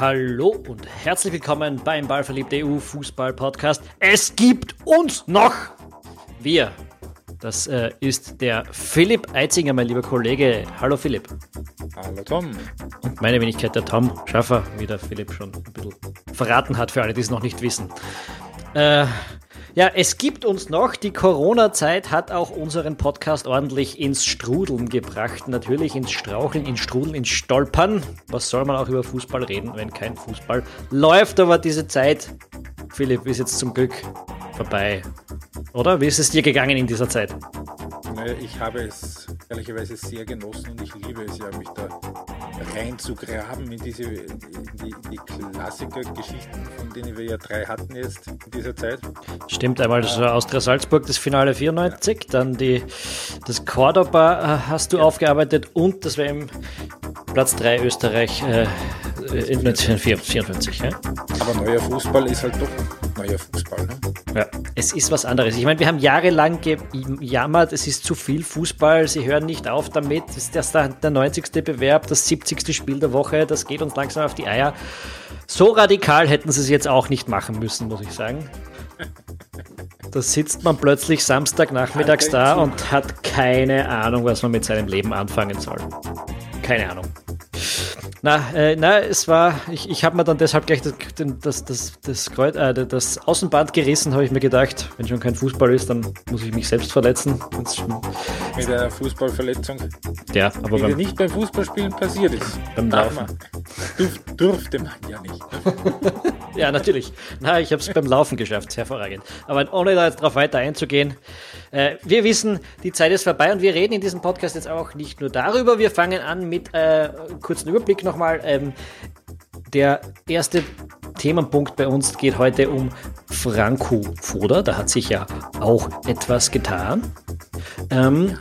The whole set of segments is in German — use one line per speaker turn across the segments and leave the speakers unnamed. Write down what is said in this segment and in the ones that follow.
Hallo und herzlich willkommen beim Ballverliebte EU Fußball Podcast. Es gibt uns noch! Wir. Das äh, ist der Philipp Eitzinger, mein lieber Kollege. Hallo Philipp.
Hallo Tom.
Und meine Wenigkeit der Tom Schaffer, wie der Philipp schon ein bisschen verraten hat, für alle, die es noch nicht wissen. Äh, ja, es gibt uns noch. Die Corona-Zeit hat auch unseren Podcast ordentlich ins Strudeln gebracht. Natürlich ins Straucheln, ins Strudeln, ins Stolpern. Was soll man auch über Fußball reden, wenn kein Fußball läuft? Aber diese Zeit, Philipp, ist jetzt zum Glück vorbei. Oder? Wie ist es dir gegangen in dieser Zeit?
Ich habe es ehrlicherweise sehr genossen und ich liebe es ja, mich da reinzugraben in diese in die, die Klassiker-Geschichten, von denen wir ja drei hatten jetzt in dieser Zeit.
Stimmt, einmal das Austria Salzburg, das Finale 94, ja. dann die, das Cordoba äh, hast du ja. aufgearbeitet und das war im Platz 3 Österreich äh, 1954. Ja?
Aber neuer Fußball ist halt doch neuer Fußball. Ne?
Ja, es ist was anderes. Ich meine, wir haben jahrelang gejammert, es ist zu viel Fußball, sie hören nicht auf damit. Das ist das der, der 90. Bewerb, das 70. Spiel der Woche, das geht uns langsam auf die Eier. So radikal hätten sie es jetzt auch nicht machen müssen, muss ich sagen. Da sitzt man plötzlich Samstagnachmittags da und hat keine Ahnung, was man mit seinem Leben anfangen soll. Keine Ahnung. Na, äh, na, es war, ich, ich habe mir dann deshalb gleich das, das, das, das, Kreuz, äh, das Außenband gerissen, habe ich mir gedacht, wenn schon kein Fußball ist, dann muss ich mich selbst verletzen.
Mit einer Fußballverletzung?
Ja, aber
Die beim, nicht beim Fußballspielen passiert ist.
Beim Laufen.
Durf, durfte man ja nicht.
ja, natürlich. Na, ich habe es beim Laufen geschafft, hervorragend. Aber ohne da jetzt drauf weiter einzugehen, äh, wir wissen, die Zeit ist vorbei und wir reden in diesem Podcast jetzt auch nicht nur darüber. Wir fangen an mit äh, kurzen Überblick nochmal. Ähm, der erste Themenpunkt bei uns geht heute um Franco Foda. Da hat sich ja auch etwas getan. Ähm,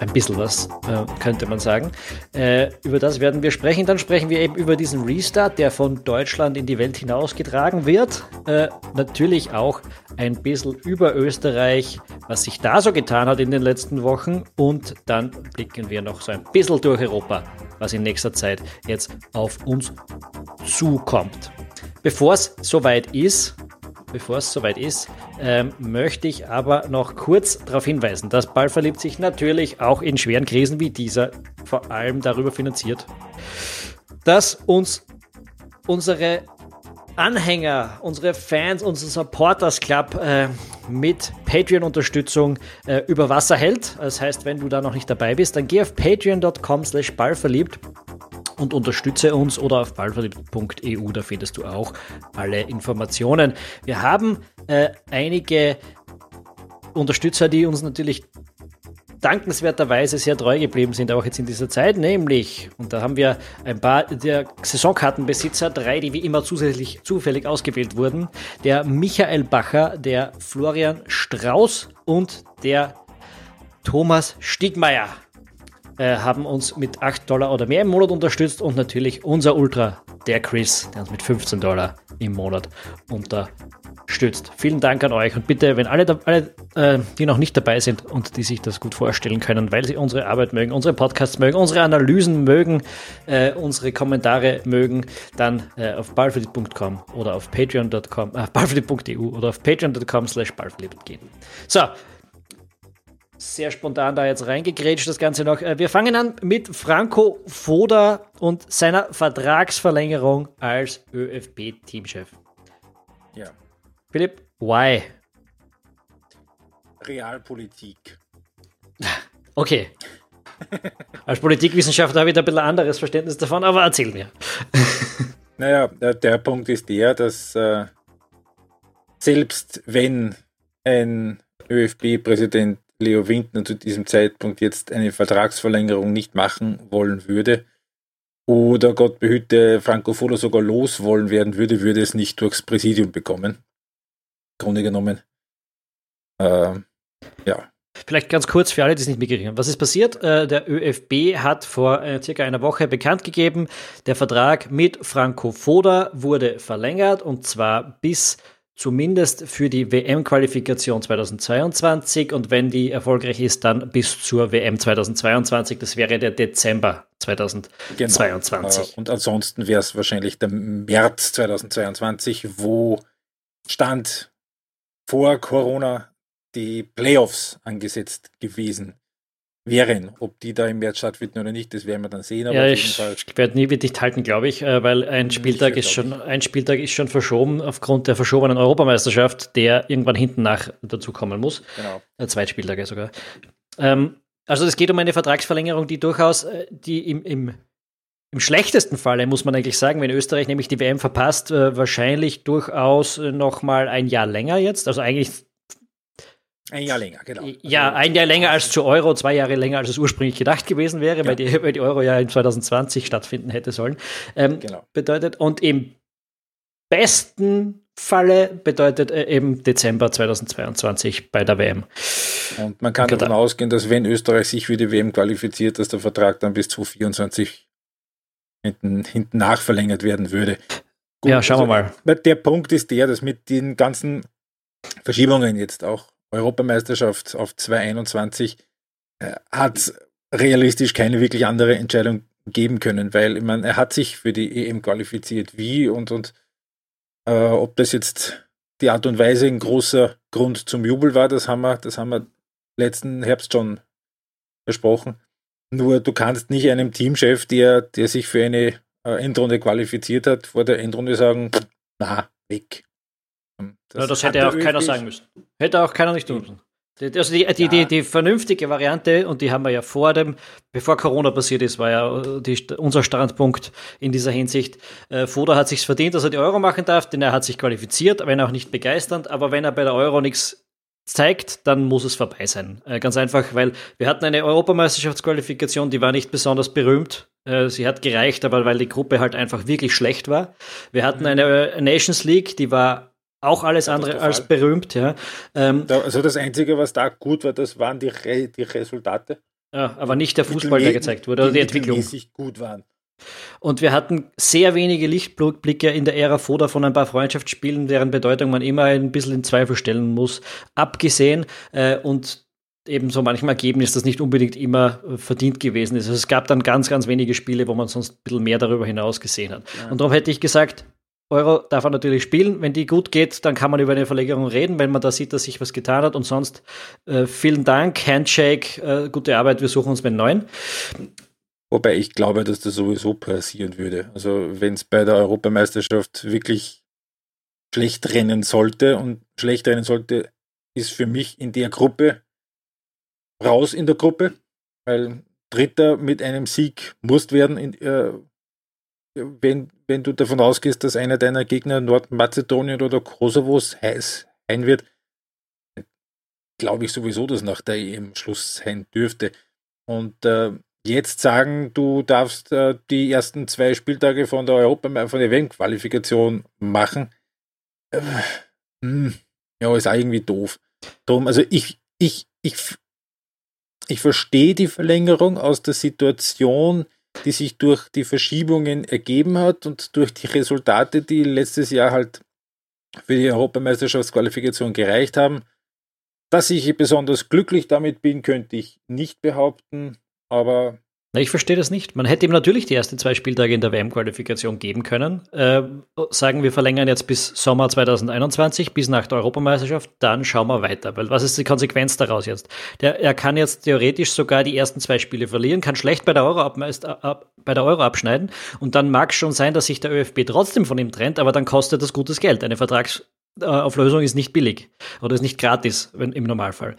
ein bisschen was, äh, könnte man sagen. Äh, über das werden wir sprechen. Dann sprechen wir eben über diesen Restart, der von Deutschland in die Welt hinausgetragen wird. Äh, natürlich auch ein bisschen über Österreich, was sich da so getan hat in den letzten Wochen. Und dann blicken wir noch so ein bisschen durch Europa, was in nächster Zeit jetzt auf uns zukommt. Bevor es soweit ist, bevor es soweit ist, ähm, möchte ich aber noch kurz darauf hinweisen, dass Ball verliebt sich natürlich auch in schweren Krisen wie dieser vor allem darüber finanziert, dass uns unsere Anhänger, unsere Fans, unser Supporters Club äh, mit Patreon-Unterstützung äh, über Wasser hält. Das heißt, wenn du da noch nicht dabei bist, dann geh auf patreon.com slash ballverliebt und unterstütze uns oder auf ballverliebt.eu, da findest du auch alle Informationen. Wir haben äh, einige Unterstützer, die uns natürlich dankenswerterweise sehr treu geblieben sind, auch jetzt in dieser Zeit, nämlich, und da haben wir ein paar der Saisonkartenbesitzer, drei, die wie immer zusätzlich zufällig ausgewählt wurden, der Michael Bacher, der Florian Strauß und der Thomas Stiegmeier äh, haben uns mit 8 Dollar oder mehr im Monat unterstützt und natürlich unser Ultra, der Chris, der uns mit 15 Dollar im Monat unterstützt. Vielen Dank an euch und bitte, wenn alle, alle äh, die noch nicht dabei sind und die sich das gut vorstellen können, weil sie unsere Arbeit mögen, unsere Podcasts mögen, unsere Analysen mögen, äh, unsere Kommentare mögen, dann äh, auf balfredi.com oder auf patreon.com, äh, balfredi.eu oder auf patreon.com slash gehen. So, sehr spontan da jetzt reingegrätscht, das Ganze noch. Äh, wir fangen an mit Franco Foda und seiner Vertragsverlängerung als ÖFB-Teamchef.
Ja.
Philipp, why?
Realpolitik.
Okay. Als Politikwissenschaftler habe ich da ein bisschen anderes Verständnis davon, aber erzähl mir.
Naja, der Punkt ist der, dass äh, selbst wenn ein ÖFB-Präsident Leo Windner zu diesem Zeitpunkt jetzt eine Vertragsverlängerung nicht machen wollen würde oder Gott behüte Franco Foda sogar loswollen werden würde, würde es nicht durchs Präsidium bekommen. Grunde genommen. Ähm, ja.
Vielleicht ganz kurz für alle, die es nicht mitgekriegt haben. Was ist passiert? Äh, der ÖFB hat vor äh, circa einer Woche bekannt gegeben, der Vertrag mit Franco Foda wurde verlängert und zwar bis zumindest für die WM-Qualifikation 2022 und wenn die erfolgreich ist, dann bis zur WM 2022. Das wäre der Dezember 2022.
Genau. Und ansonsten wäre es wahrscheinlich der März 2022, wo Stand vor Corona die Playoffs angesetzt gewesen wären. Ob die da im März stattfinden oder nicht, das werden wir dann sehen.
ja, ich werde nie dicht halten, glaube ich, äh, weil ein Spieltag, ist schon, ein Spieltag ist schon verschoben aufgrund der verschobenen Europameisterschaft, der irgendwann hinten nach dazukommen muss. Genau. Äh, zwei Spieltage sogar. Ähm, also es geht um eine Vertragsverlängerung, die durchaus, äh, die im, im, im schlechtesten Falle, muss man eigentlich sagen, wenn Österreich nämlich die WM verpasst, wahrscheinlich durchaus noch mal ein Jahr länger jetzt. Also eigentlich
ein Jahr länger, genau.
Ja, also, ein Jahr länger als zu Euro, zwei Jahre länger als es ursprünglich gedacht gewesen wäre, ja. weil, die, weil die Euro ja in 2020 stattfinden hätte sollen. Ähm, genau. Bedeutet, und im besten Falle bedeutet äh, eben Dezember 2022 bei der WM.
Und man kann genau. davon ausgehen, dass wenn Österreich sich für die WM qualifiziert, dass der Vertrag dann bis 2024 hinten, hinten nachverlängert werden würde.
Gut, ja, schauen also, wir mal.
Der Punkt ist der, dass mit den ganzen Verschiebungen jetzt auch Europameisterschaft auf 2021 äh, hat realistisch keine wirklich andere Entscheidung geben können, weil ich meine, er hat sich für die EM qualifiziert. Wie und, und äh, ob das jetzt die Art und Weise ein großer Grund zum Jubel war, das haben wir, das haben wir letzten Herbst schon besprochen. Nur du kannst nicht einem Teamchef, der, der sich für eine äh, Endrunde qualifiziert hat, vor der Endrunde sagen, na, weg.
Das, ja, das hätte auch keiner sagen müssen. Hätte auch keiner nicht tun müssen. Also die, die, ja. die, die, vernünftige Variante, und die haben wir ja vor dem, bevor Corona passiert ist, war ja die, unser Standpunkt in dieser Hinsicht. Äh, Foda hat sich verdient, dass er die Euro machen darf, denn er hat sich qualifiziert, wenn auch nicht begeisternd, aber wenn er bei der Euro nichts zeigt, dann muss es vorbei sein. Äh, ganz einfach, weil wir hatten eine Europameisterschaftsqualifikation, die war nicht besonders berühmt. Äh, sie hat gereicht, aber weil die Gruppe halt einfach wirklich schlecht war. Wir hatten eine Nations League, die war auch alles andere als berühmt, ja.
Ähm, also das Einzige, was da gut war, das waren die, Re die Resultate.
Ja, aber nicht der Fußball, der gezeigt wurde, oder die, die Entwicklung.
gut waren.
Und wir hatten sehr wenige Lichtblicke in der Ära Foda von ein paar Freundschaftsspielen, deren Bedeutung man immer ein bisschen in Zweifel stellen muss, abgesehen. Äh, und eben so manchem Ergebnis, das nicht unbedingt immer äh, verdient gewesen ist. Also es gab dann ganz, ganz wenige Spiele, wo man sonst ein bisschen mehr darüber hinaus gesehen hat. Ja. Und darum hätte ich gesagt, Euro darf er natürlich spielen. Wenn die gut geht, dann kann man über eine Verlängerung reden, wenn man da sieht, dass sich was getan hat. Und sonst äh, vielen Dank, Handshake, äh, gute Arbeit, wir suchen uns einen neuen.
Wobei ich glaube, dass das sowieso passieren würde. Also wenn es bei der Europameisterschaft wirklich schlecht rennen sollte und schlecht rennen sollte, ist für mich in der Gruppe raus in der Gruppe, weil Dritter mit einem Sieg musst werden in, äh, wenn, wenn du davon ausgehst, dass einer deiner Gegner Nordmazedonien oder Kosovo heiß sein wird, glaube ich sowieso, dass nach der EM Schluss sein dürfte. Und äh, jetzt sagen, du darfst äh, die ersten zwei Spieltage von der Europa von der WM-Qualifikation machen, äh, hm, ja, ist auch irgendwie doof. Drum, also ich, ich, ich, ich verstehe die Verlängerung aus der Situation, die sich durch die Verschiebungen ergeben hat und durch die Resultate, die letztes Jahr halt für die Europameisterschaftsqualifikation gereicht haben. Dass ich besonders glücklich damit bin, könnte ich nicht behaupten, aber
na, ich verstehe das nicht. Man hätte ihm natürlich die ersten zwei Spieltage in der WM-Qualifikation geben können. Äh, sagen wir verlängern jetzt bis Sommer 2021, bis nach der Europameisterschaft, dann schauen wir weiter. Weil was ist die Konsequenz daraus jetzt? Der, er kann jetzt theoretisch sogar die ersten zwei Spiele verlieren, kann schlecht bei der Euro, ab, ab, bei der Euro abschneiden und dann mag es schon sein, dass sich der ÖFB trotzdem von ihm trennt, aber dann kostet das gutes Geld. Eine Vertragsauflösung ist nicht billig oder ist nicht gratis wenn, im Normalfall.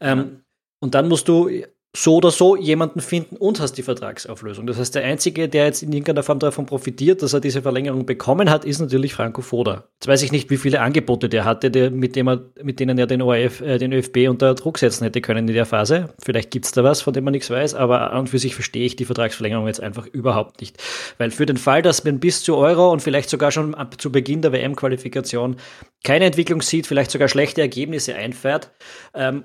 Ähm, und dann musst du so oder so jemanden finden und hast die Vertragsauflösung. Das heißt, der Einzige, der jetzt in irgendeiner Form davon profitiert, dass er diese Verlängerung bekommen hat, ist natürlich Franco Foda. Jetzt weiß ich nicht, wie viele Angebote der hatte, der, mit, dem er, mit denen er den, ORF, äh, den ÖFB unter Druck setzen hätte können in der Phase. Vielleicht gibt's da was, von dem man nichts weiß, aber an und für sich verstehe ich die Vertragsverlängerung jetzt einfach überhaupt nicht. Weil für den Fall, dass man bis zu Euro und vielleicht sogar schon ab zu Beginn der WM-Qualifikation keine Entwicklung sieht, vielleicht sogar schlechte Ergebnisse einfährt, ähm,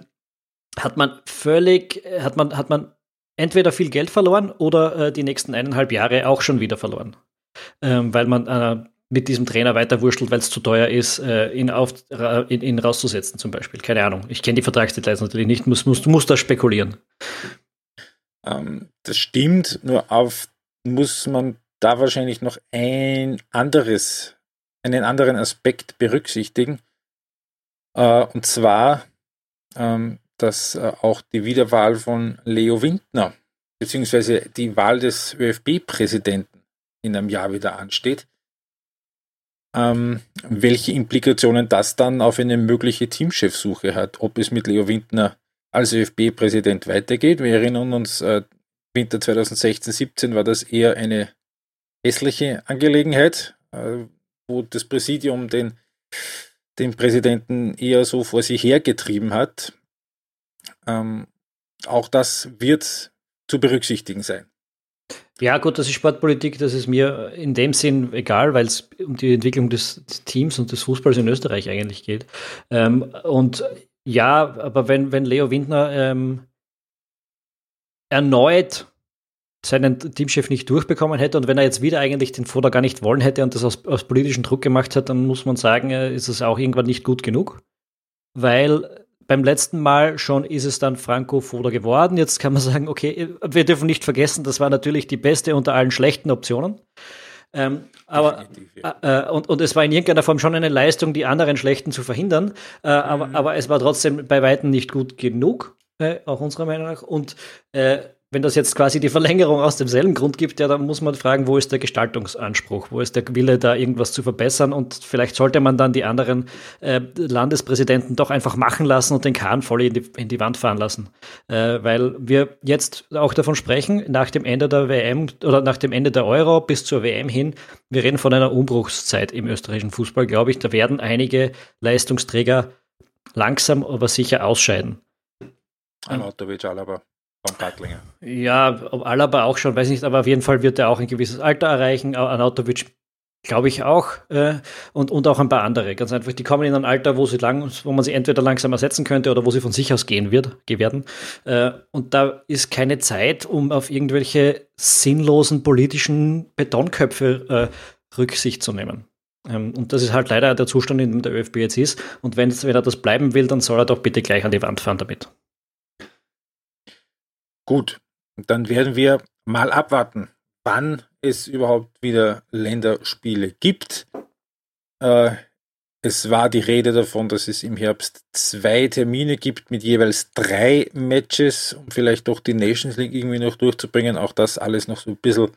hat man völlig, hat man, hat man entweder viel Geld verloren oder äh, die nächsten eineinhalb Jahre auch schon wieder verloren. Ähm, weil man äh, mit diesem Trainer weiter wurschtelt, weil es zu teuer ist, äh, ihn, auf, ihn, ihn rauszusetzen zum Beispiel. Keine Ahnung. Ich kenne die Vertragsdetails natürlich nicht, muss, muss, muss da spekulieren.
Ähm, das stimmt, nur auf muss man da wahrscheinlich noch ein anderes, einen anderen Aspekt berücksichtigen. Äh, und zwar, ähm, dass äh, auch die Wiederwahl von Leo Windner beziehungsweise die Wahl des ÖFB-Präsidenten in einem Jahr wieder ansteht. Ähm, welche Implikationen das dann auf eine mögliche Teamchefsuche hat, ob es mit Leo Windner als ÖFB-Präsident weitergeht. Wir erinnern uns, äh, Winter 2016-17 war das eher eine hässliche Angelegenheit, äh, wo das Präsidium den, den Präsidenten eher so vor sich hergetrieben hat. Ähm, auch das wird zu berücksichtigen sein.
Ja, gut, das ist Sportpolitik, das ist mir in dem Sinn egal, weil es um die Entwicklung des Teams und des Fußballs in Österreich eigentlich geht. Ähm, und ja, aber wenn, wenn Leo Windner ähm, erneut seinen Teamchef nicht durchbekommen hätte und wenn er jetzt wieder eigentlich den Foda gar nicht wollen hätte und das aus, aus politischen Druck gemacht hat, dann muss man sagen, äh, ist es auch irgendwann nicht gut genug. Weil beim letzten Mal schon ist es dann Franco Foda geworden. Jetzt kann man sagen, okay, wir dürfen nicht vergessen, das war natürlich die beste unter allen schlechten Optionen. Ähm, aber ja. äh, äh und, und es war in irgendeiner Form schon eine Leistung, die anderen schlechten zu verhindern. Äh, mhm. aber, aber es war trotzdem bei Weitem nicht gut genug, äh, auch unserer Meinung nach. Und äh, wenn das jetzt quasi die Verlängerung aus demselben Grund gibt, ja, dann muss man fragen, wo ist der Gestaltungsanspruch, wo ist der Wille, da irgendwas zu verbessern und vielleicht sollte man dann die anderen äh, Landespräsidenten doch einfach machen lassen und den Kahn voll in die, in die Wand fahren lassen. Äh, weil wir jetzt auch davon sprechen, nach dem Ende der WM oder nach dem Ende der Euro bis zur WM hin, wir reden von einer Umbruchszeit im österreichischen Fußball, glaube ich, da werden einige Leistungsträger langsam aber sicher ausscheiden.
Anatovic, Alaba vom
Pattlinger. Ja, Alaba auch schon, weiß nicht, aber auf jeden Fall wird er auch ein gewisses Alter erreichen. Anatovic glaube ich auch. Äh, und, und auch ein paar andere. Ganz einfach, die kommen in ein Alter, wo sie lang, wo man sie entweder langsam ersetzen könnte oder wo sie von sich aus gehen wird, werden. Äh, und da ist keine Zeit, um auf irgendwelche sinnlosen politischen Betonköpfe äh, Rücksicht zu nehmen. Ähm, und das ist halt leider der Zustand, in dem der ÖFB jetzt ist. Und wenn er das bleiben will, dann soll er doch bitte gleich an die Wand fahren damit.
Gut, dann werden wir mal abwarten, wann es überhaupt wieder Länderspiele gibt. Äh, es war die Rede davon, dass es im Herbst zwei Termine gibt mit jeweils drei Matches, um vielleicht doch die Nations League irgendwie noch durchzubringen. Auch das alles noch so ein bisschen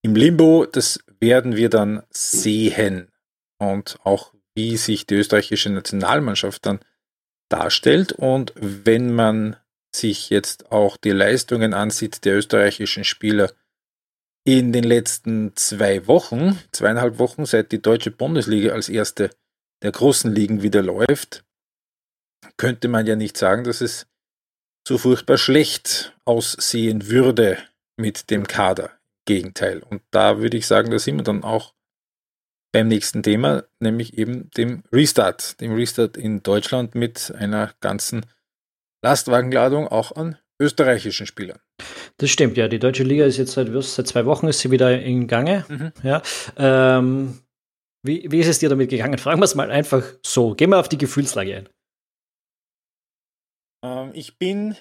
im Limbo. Das werden wir dann sehen. Und auch wie sich die österreichische Nationalmannschaft dann darstellt. Und wenn man sich jetzt auch die Leistungen ansieht der österreichischen Spieler in den letzten zwei Wochen, zweieinhalb Wochen, seit die deutsche Bundesliga als erste der großen Ligen wieder läuft, könnte man ja nicht sagen, dass es so furchtbar schlecht aussehen würde mit dem Kader. Gegenteil. Und da würde ich sagen, da sind wir dann auch beim nächsten Thema, nämlich eben dem Restart. Dem Restart in Deutschland mit einer ganzen Lastwagenladung auch an österreichischen Spielern.
Das stimmt, ja. Die deutsche Liga ist jetzt seit, seit zwei Wochen ist sie wieder in Gange. Mhm. Ja. Ähm, wie, wie ist es dir damit gegangen? Fragen wir es mal einfach so. Gehen wir auf die Gefühlslage ein.
Ähm, ich bin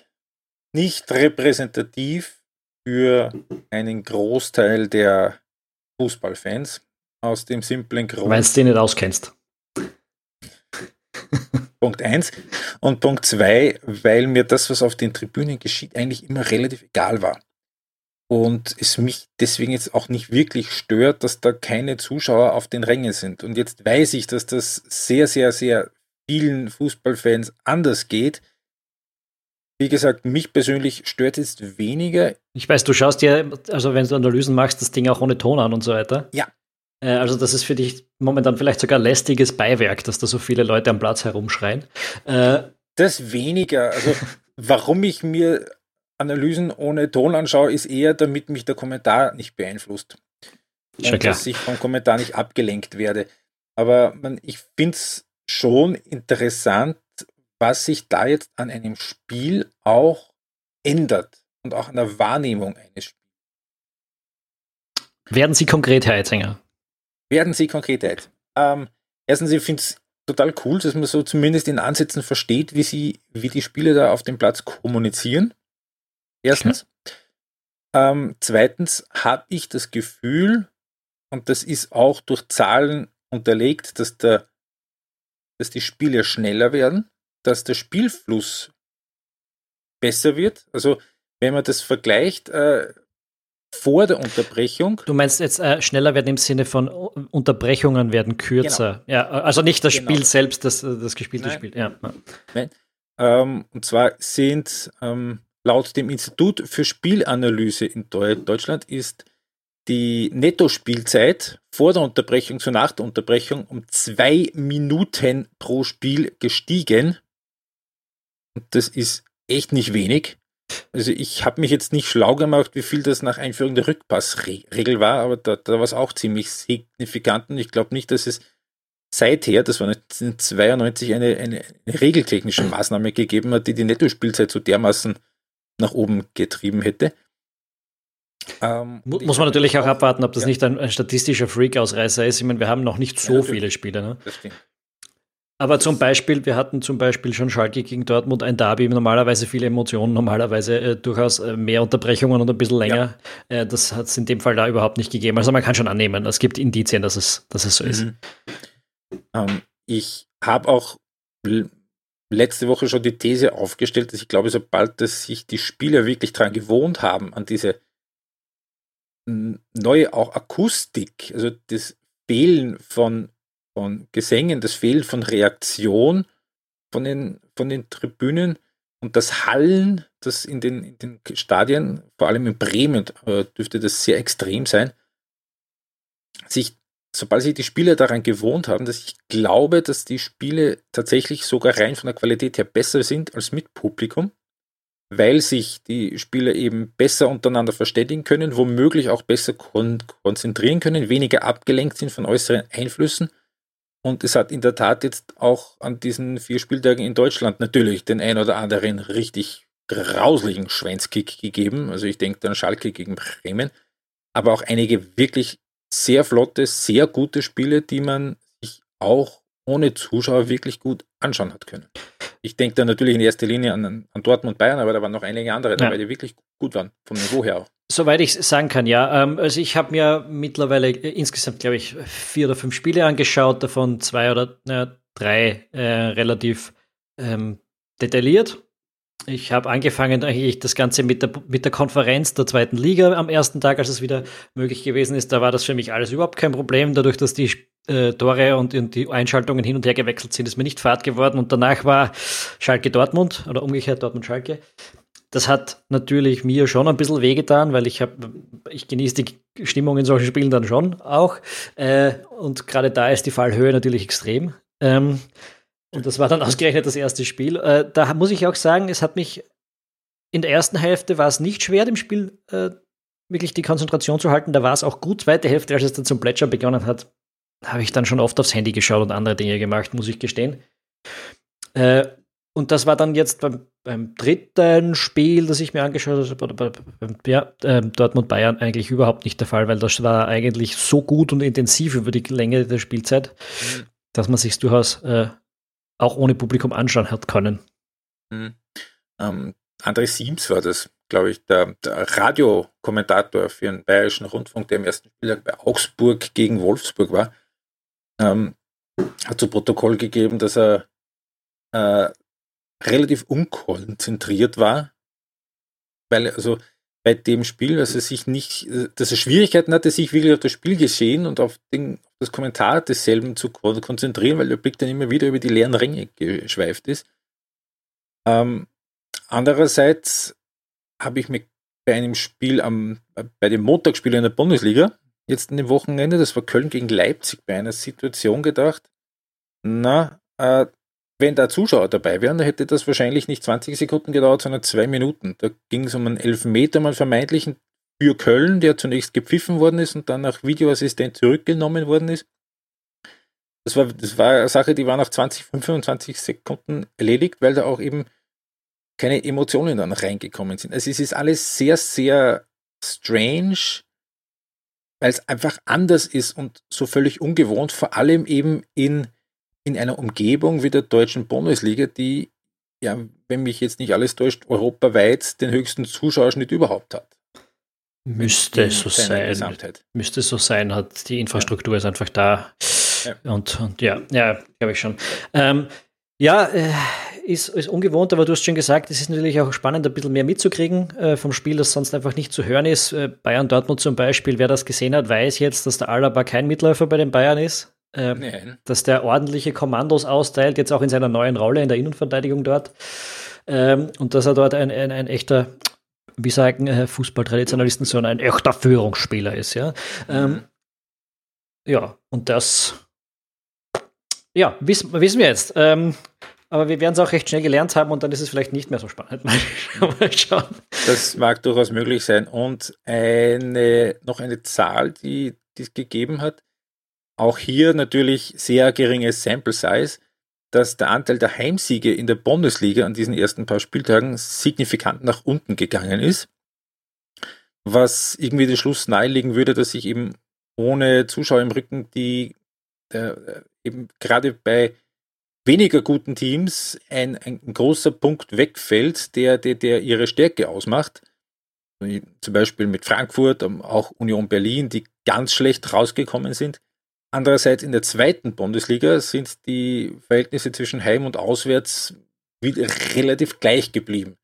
nicht repräsentativ für einen Großteil der Fußballfans aus dem simplen
Grund. Weil du dich nicht auskennst.
Punkt 1. Und Punkt 2, weil mir das, was auf den Tribünen geschieht, eigentlich immer relativ egal war. Und es mich deswegen jetzt auch nicht wirklich stört, dass da keine Zuschauer auf den Rängen sind. Und jetzt weiß ich, dass das sehr, sehr, sehr vielen Fußballfans anders geht. Wie gesagt, mich persönlich stört jetzt weniger.
Ich weiß, du schaust dir, also wenn du Analysen machst, das Ding auch ohne Ton an und so weiter.
Ja,
also das ist für dich momentan vielleicht sogar lästiges Beiwerk, dass da so viele Leute am Platz herumschreien.
Äh, das weniger. Also warum ich mir Analysen ohne Ton anschaue, ist eher, damit mich der Kommentar nicht beeinflusst. Schon und klar. dass ich vom Kommentar nicht abgelenkt werde. Aber man, ich finde es schon interessant, was sich da jetzt an einem Spiel auch ändert und auch an der Wahrnehmung eines Spiels.
Werden Sie konkret, Herr Eitzinger?
Werden Sie konkret ähm, Erstens, ich finde es total cool, dass man so zumindest in Ansätzen versteht, wie sie, wie die Spieler da auf dem Platz kommunizieren. Erstens. Ähm, zweitens habe ich das Gefühl, und das ist auch durch Zahlen unterlegt, dass, der, dass die Spiele schneller werden, dass der Spielfluss besser wird. Also wenn man das vergleicht, äh, vor der Unterbrechung.
Du meinst jetzt äh, schneller werden im Sinne von Unterbrechungen werden kürzer. Genau. Ja, also nicht das genau. Spiel selbst, das, das gespielte Nein. Spiel. Ja.
Nein. Ähm, und zwar sind ähm, laut dem Institut für Spielanalyse in Deutschland ist die Nettospielzeit vor der Unterbrechung zur nach der Unterbrechung um zwei Minuten pro Spiel gestiegen. Und das ist echt nicht wenig. Also ich habe mich jetzt nicht schlau gemacht, wie viel das nach Einführung der Rückpassregel war, aber da, da war es auch ziemlich signifikant und ich glaube nicht, dass es seither, das war 1992, eine, eine, eine regeltechnische Maßnahme gegeben hat, die die Nettospielzeit so dermaßen nach oben getrieben hätte.
Ähm, Muss man natürlich auch abwarten, ob das ja. nicht ein, ein statistischer Freak-Ausreißer ist. Ich meine, wir haben noch nicht so ja, viele Spiele. Ne? Das stimmt. Aber zum Beispiel, wir hatten zum Beispiel schon Schalke gegen Dortmund ein Derby, normalerweise viele Emotionen, normalerweise äh, durchaus äh, mehr Unterbrechungen und ein bisschen länger. Ja. Äh, das hat es in dem Fall da überhaupt nicht gegeben. Also man kann schon annehmen, es gibt Indizien, dass es, dass es so mhm. ist.
Ähm, ich habe auch letzte Woche schon die These aufgestellt, dass ich glaube, sobald dass sich die Spieler wirklich daran gewohnt haben, an diese neue auch Akustik, also das Fehlen von von Gesängen, das Fehlen von Reaktion von den, von den Tribünen. Und das Hallen, das in den, in den Stadien, vor allem in Bremen, äh, dürfte das sehr extrem sein, sich, sobald sich die Spieler daran gewohnt haben, dass ich glaube, dass die Spiele tatsächlich sogar rein von der Qualität her besser sind als mit Publikum, weil sich die Spieler eben besser untereinander verständigen können, womöglich auch besser kon konzentrieren können, weniger abgelenkt sind von äußeren Einflüssen und es hat in der Tat jetzt auch an diesen vier Spieltagen in Deutschland natürlich den ein oder anderen richtig grauslichen Schweinskick gegeben. Also ich denke an Schalke gegen Bremen, aber auch einige wirklich sehr flotte, sehr gute Spiele, die man sich auch ohne Zuschauer wirklich gut anschauen hat können. Ich denke da natürlich in erster Linie an, an Dortmund Bayern, aber da waren noch einige andere dabei, ja. die wirklich gut waren, vom Niveau her auch.
Soweit ich sagen kann, ja. Ähm, also ich habe mir mittlerweile äh, insgesamt, glaube ich, vier oder fünf Spiele angeschaut, davon zwei oder äh, drei äh, relativ ähm, detailliert. Ich habe angefangen, eigentlich das Ganze mit der, mit der Konferenz der zweiten Liga am ersten Tag, als es wieder möglich gewesen ist. Da war das für mich alles überhaupt kein Problem. Dadurch, dass die äh, Tore und, und, die Einschaltungen hin und her gewechselt sind, ist mir nicht fad geworden. Und danach war Schalke Dortmund oder umgekehrt Dortmund Schalke. Das hat natürlich mir schon ein bisschen wehgetan, weil ich habe, ich genieße die Stimmung in solchen Spielen dann schon auch. Äh, und gerade da ist die Fallhöhe natürlich extrem. Ähm, und das war dann ausgerechnet das erste Spiel. Äh, da muss ich auch sagen, es hat mich in der ersten Hälfte war es nicht schwer, dem Spiel äh, wirklich die Konzentration zu halten. Da war es auch gut. Zweite Hälfte, als es dann zum Plätschern begonnen hat, habe ich dann schon oft aufs Handy geschaut und andere Dinge gemacht, muss ich gestehen. Äh, und das war dann jetzt beim, beim, dritten Spiel, das ich mir angeschaut habe, ja, äh, Dortmund Bayern eigentlich überhaupt nicht der Fall, weil das war eigentlich so gut und intensiv über die Länge der Spielzeit, mhm. dass man sich durchaus äh, auch ohne Publikum anschauen hat können.
Mhm. Ähm, André Siems war das, glaube ich, der, der Radiokommentator für den Bayerischen Rundfunk, der im ersten Spieltag bei Augsburg gegen Wolfsburg war, ähm, hat zu Protokoll gegeben, dass er äh, relativ unkonzentriert war, weil also bei dem Spiel, dass er sich nicht, dass er Schwierigkeiten hatte, sich wirklich auf das Spielgeschehen und auf, den, das Kommentar desselben zu konzentrieren, weil der Blick dann immer wieder über die leeren Ränge geschweift ist. Ähm, andererseits habe ich mir bei einem Spiel am, bei dem Montagsspiel in der Bundesliga, jetzt in dem Wochenende, das war Köln gegen Leipzig, bei einer Situation gedacht, na, äh, wenn da Zuschauer dabei wären, dann hätte das wahrscheinlich nicht 20 Sekunden gedauert, sondern zwei Minuten. Da ging es um einen Elfmeter, mal vermeintlichen für Köln, der zunächst gepfiffen worden ist und dann nach Videoassistent zurückgenommen worden ist. Das war, das war eine Sache, die war nach 20, 25 Sekunden erledigt, weil da auch eben keine Emotionen dann reingekommen sind. Also es ist alles sehr, sehr strange weil es einfach anders ist und so völlig ungewohnt, vor allem eben in, in einer Umgebung wie der deutschen Bundesliga, die, ja, wenn mich jetzt nicht alles täuscht, europaweit den höchsten Zuschauerschnitt überhaupt hat.
Müsste so sein. Gesamtheit. Müsste so sein, hat die Infrastruktur ja. ist einfach da. Ja. Und, und ja, ja, glaube ich schon. Ähm, ja, äh, ist, ist ungewohnt, aber du hast schon gesagt, es ist natürlich auch spannend, ein bisschen mehr mitzukriegen äh, vom Spiel, das sonst einfach nicht zu hören ist. Äh, Bayern Dortmund zum Beispiel, wer das gesehen hat, weiß jetzt, dass der Alaba kein Mitläufer bei den Bayern ist. Äh, dass der ordentliche Kommandos austeilt, jetzt auch in seiner neuen Rolle in der Innenverteidigung dort. Ähm, und dass er dort ein, ein, ein echter, wie sagen äh, Fußballtraditionalisten, so ein echter Führungsspieler ist, ja. Ähm, mhm. ja, und das ja, wissen, wissen wir jetzt. Ähm, aber wir werden es auch recht schnell gelernt haben und dann ist es vielleicht nicht mehr so spannend.
Mal schauen. Das mag durchaus möglich sein. Und eine, noch eine Zahl, die es gegeben hat, auch hier natürlich sehr geringes Sample Size, dass der Anteil der Heimsiege in der Bundesliga an diesen ersten paar Spieltagen signifikant nach unten gegangen ist. Was irgendwie den Schluss nahelegen würde, dass sich eben ohne Zuschauer im Rücken die der, eben gerade bei weniger guten Teams ein, ein großer Punkt wegfällt, der, der, der ihre Stärke ausmacht. Zum Beispiel mit Frankfurt, ähm, auch Union Berlin, die ganz schlecht rausgekommen sind. Andererseits in der zweiten Bundesliga sind die Verhältnisse zwischen Heim und Auswärts relativ gleich geblieben.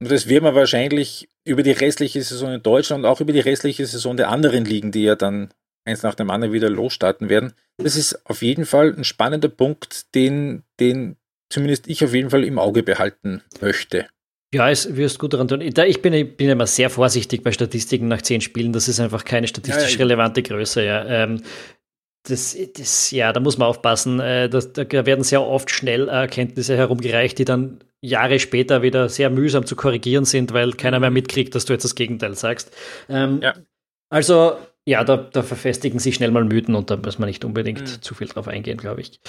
Und das wird man wahrscheinlich über die restliche Saison in Deutschland und auch über die restliche Saison der anderen Ligen, die ja dann eins nach dem anderen wieder losstarten werden. Das ist auf jeden Fall ein spannender Punkt, den, den zumindest ich auf jeden Fall im Auge behalten möchte.
Ja, es wirst gut daran tun. Ich bin, bin immer sehr vorsichtig bei Statistiken nach zehn Spielen. Das ist einfach keine statistisch relevante Größe. Ja. Ähm, das, das, ja, da muss man aufpassen. Äh, das, da werden sehr oft schnell Erkenntnisse herumgereicht, die dann Jahre später wieder sehr mühsam zu korrigieren sind, weil keiner mehr mitkriegt, dass du jetzt das Gegenteil sagst. Ähm, ja. Also ja, da, da, verfestigen sich schnell mal Mythen und da muss man nicht unbedingt mhm. zu viel drauf eingehen, glaube ich.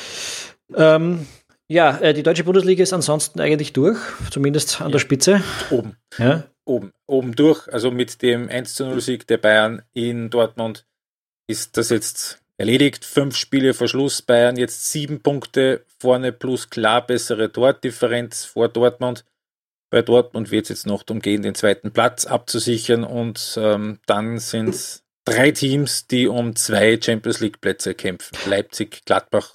Ähm, ja, äh, die deutsche Bundesliga ist ansonsten eigentlich durch, zumindest an ja. der Spitze.
Oben. Ja? Oben. Oben durch. Also mit dem 1 0 Sieg der Bayern in Dortmund ist das jetzt erledigt. Fünf Spiele vor Schluss. Bayern jetzt sieben Punkte vorne plus klar bessere Tortdifferenz vor Dortmund. Bei Dortmund wird es jetzt noch darum gehen, den zweiten Platz abzusichern und ähm, dann sind es drei Teams, die um zwei Champions League Plätze kämpfen. Leipzig, Gladbach,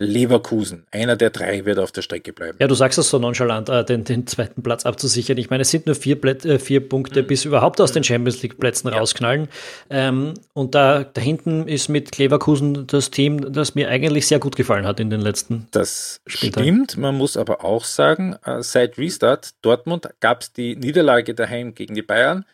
Leverkusen. Einer der drei wird auf der Strecke bleiben.
Ja, du sagst es so nonchalant, äh, den, den, zweiten Platz abzusichern. Ich meine, es sind nur vier, Plätt, äh, vier Punkte, mhm. bis überhaupt aus den Champions League Plätzen ja. rausknallen. Ähm, und da, da hinten ist mit Leverkusen das Team, das mir eigentlich sehr gut gefallen hat in den letzten
Das Spieltagen. stimmt. Man muss aber auch sagen, äh, seit Restart Dortmund gab es die Niederlage daheim gegen die Bayern.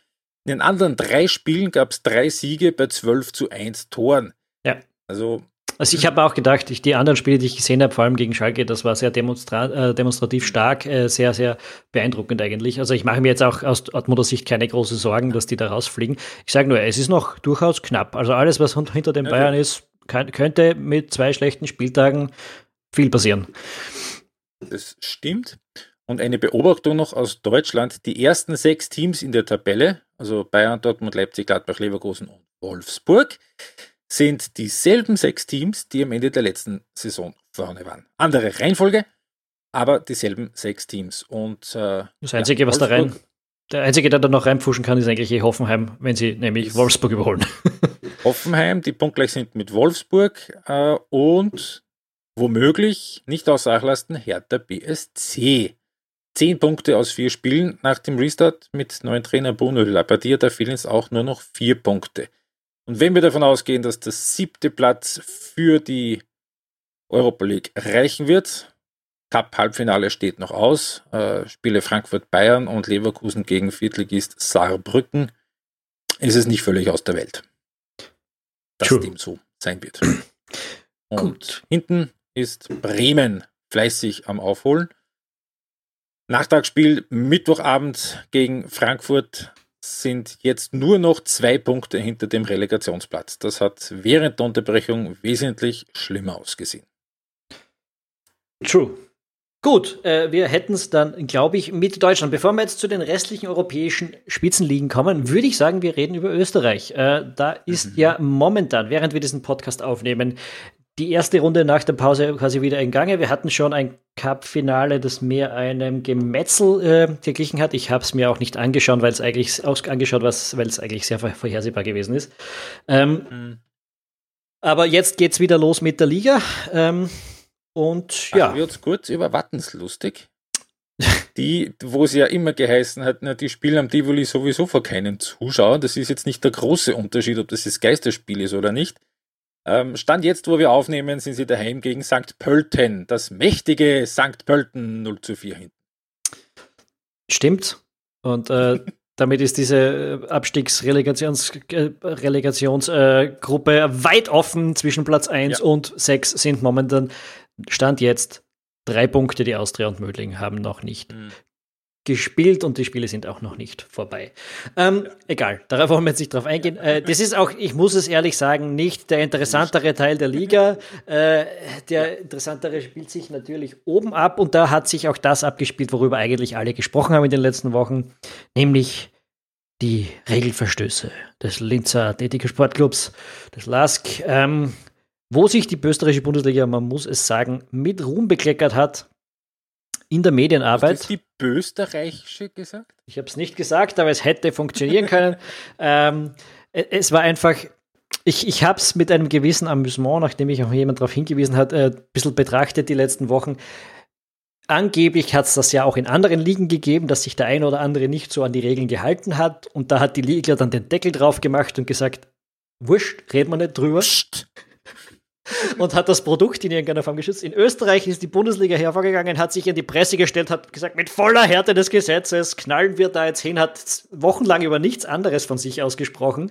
In den anderen drei Spielen gab es drei Siege bei 12 zu 1 Toren.
Ja. Also also ich habe auch gedacht, ich, die anderen Spiele, die ich gesehen habe, vor allem gegen Schalke, das war sehr demonstra äh, demonstrativ stark, äh, sehr, sehr beeindruckend eigentlich. Also ich mache mir jetzt auch aus Dortmunder Sicht keine großen Sorgen, dass die da rausfliegen. Ich sage nur, es ist noch durchaus knapp. Also alles, was hinter den Bayern okay. ist, kann, könnte mit zwei schlechten Spieltagen viel passieren.
Das stimmt. Und eine Beobachtung noch aus Deutschland. Die ersten sechs Teams in der Tabelle, also Bayern, Dortmund, Leipzig, Gladbach, Leverkusen und Wolfsburg, sind dieselben sechs Teams, die am Ende der letzten Saison vorne waren. Andere Reihenfolge, aber dieselben sechs Teams. Und
äh, das Einzige, ja, was da rein, der Einzige, der da noch reinpfuschen kann, ist eigentlich eh Hoffenheim, wenn sie nämlich Wolfsburg überholen.
Hoffenheim, die punktgleich sind mit Wolfsburg äh, und womöglich nicht außer Acht lassen Hertha BSC zehn Punkte aus vier Spielen nach dem Restart mit neuen Trainer Bruno Labbadia. Da fehlen es auch nur noch vier Punkte. Und wenn wir davon ausgehen, dass der siebte Platz für die Europa League reichen wird, Cup-Halbfinale steht noch aus, äh, Spiele Frankfurt-Bayern und Leverkusen gegen Viertligist Saarbrücken, ist es nicht völlig aus der Welt, dass True. dem so sein wird. Und Gut. hinten ist Bremen fleißig am Aufholen. Nachtragsspiel Mittwochabend gegen Frankfurt sind jetzt nur noch zwei Punkte hinter dem Relegationsplatz. Das hat während der Unterbrechung wesentlich schlimmer ausgesehen.
True. Gut, äh, wir hätten es dann, glaube ich, mit Deutschland. Bevor wir jetzt zu den restlichen europäischen Spitzenligen kommen, würde ich sagen, wir reden über Österreich. Äh, da ist mhm. ja momentan, während wir diesen Podcast aufnehmen, die erste Runde nach der Pause quasi wieder in Gange. Wir hatten schon ein Cup-Finale, das mehr einem Gemetzel äh, geglichen hat. Ich habe es mir auch nicht angeschaut, weil es eigentlich angeschaut, weil es eigentlich sehr vorhersehbar gewesen ist. Ähm, mhm. Aber jetzt geht es wieder los mit der Liga. Ähm, und ja.
Ach, wird kurz über Wattens lustig. Die, wo es ja immer geheißen hat, na, die spielen am Tivoli sowieso vor keinen Zuschauern. Das ist jetzt nicht der große Unterschied, ob das das Geisterspiel ist oder nicht. Ähm, Stand jetzt, wo wir aufnehmen, sind sie daheim gegen St. Pölten. Das mächtige St. Pölten 0 zu 4 hinten.
Stimmt. Und äh, damit ist diese äh, Abstiegsrelegationsgruppe äh, äh, weit offen. Zwischen Platz 1 ja. und 6 sind momentan Stand jetzt drei Punkte. Die Austria und Mödling haben noch nicht mhm gespielt und die Spiele sind auch noch nicht vorbei. Ähm, ja. Egal, darauf wollen wir jetzt nicht drauf eingehen. Äh, das ist auch, ich muss es ehrlich sagen, nicht der interessantere Teil der Liga. Äh, der interessantere spielt sich natürlich oben ab und da hat sich auch das abgespielt, worüber eigentlich alle gesprochen haben in den letzten Wochen, nämlich die Regelverstöße des Linzer Athletiker Sportclubs, des LASK, ähm, wo sich die österreichische Bundesliga, man muss es sagen, mit Ruhm bekleckert hat in der Medienarbeit. Hast
du die Österreichische gesagt?
Ich habe es nicht gesagt, aber es hätte funktionieren können. ähm, es war einfach, ich, ich habe es mit einem gewissen Amüsement, nachdem mich auch jemand darauf hingewiesen hat, äh, ein bisschen betrachtet die letzten Wochen. Angeblich hat es das ja auch in anderen Ligen gegeben, dass sich der eine oder andere nicht so an die Regeln gehalten hat. Und da hat die Liga dann den Deckel drauf gemacht und gesagt, wurscht, reden wir nicht drüber. Psst und hat das Produkt in irgendeiner Form geschützt. In Österreich ist die Bundesliga hervorgegangen, hat sich in die Presse gestellt, hat gesagt, mit voller Härte des Gesetzes knallen wir da jetzt hin, hat wochenlang über nichts anderes von sich ausgesprochen.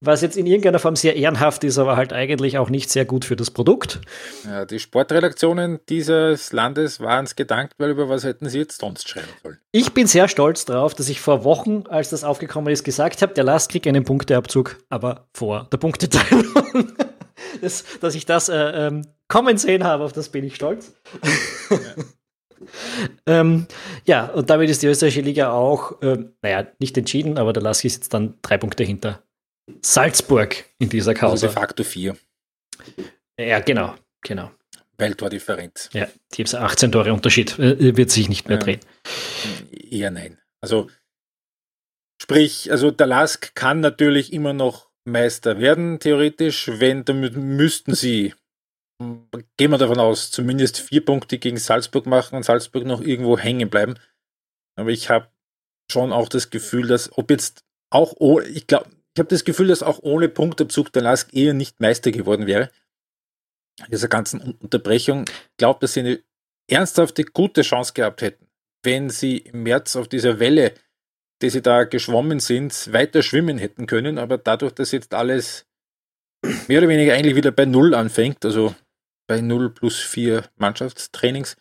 Was jetzt in irgendeiner Form sehr ehrenhaft ist, aber halt eigentlich auch nicht sehr gut für das Produkt.
Ja, die Sportredaktionen dieses Landes waren es gedankt, weil über was hätten sie jetzt sonst schreiben sollen?
Ich bin sehr stolz darauf, dass ich vor Wochen, als das aufgekommen ist, gesagt habe, der Last kriegt einen Punkteabzug, aber vor der Punkteteilung das, dass ich das äh, ähm, kommen sehen habe, auf das bin ich stolz. Ja. ähm, ja, und damit ist die österreichische Liga auch, äh, naja, nicht entschieden, aber der Laski ist jetzt dann drei Punkte hinter Salzburg in dieser Kause. Also
de facto vier.
Ja, genau, genau.
Weltordifferenz.
Ja, die 18 Tore Unterschied äh, wird sich nicht mehr drehen.
Eher nein. Also sprich, also der Lask kann natürlich immer noch Meister werden, theoretisch. Wenn, damit müssten sie, gehen wir davon aus, zumindest vier Punkte gegen Salzburg machen und Salzburg noch irgendwo hängen bleiben. Aber ich habe schon auch das Gefühl, dass, ob jetzt auch, ohne, ich glaube, ich habe das Gefühl, dass auch ohne Punktabzug der Lask eher nicht Meister geworden wäre. Dieser ganzen Unterbrechung. Ich glaube, dass sie eine ernsthafte, gute Chance gehabt hätten, wenn sie im März auf dieser Welle die sie da geschwommen sind, weiter schwimmen hätten können. Aber dadurch, dass jetzt alles mehr oder weniger eigentlich wieder bei Null anfängt, also bei Null plus vier Mannschaftstrainings,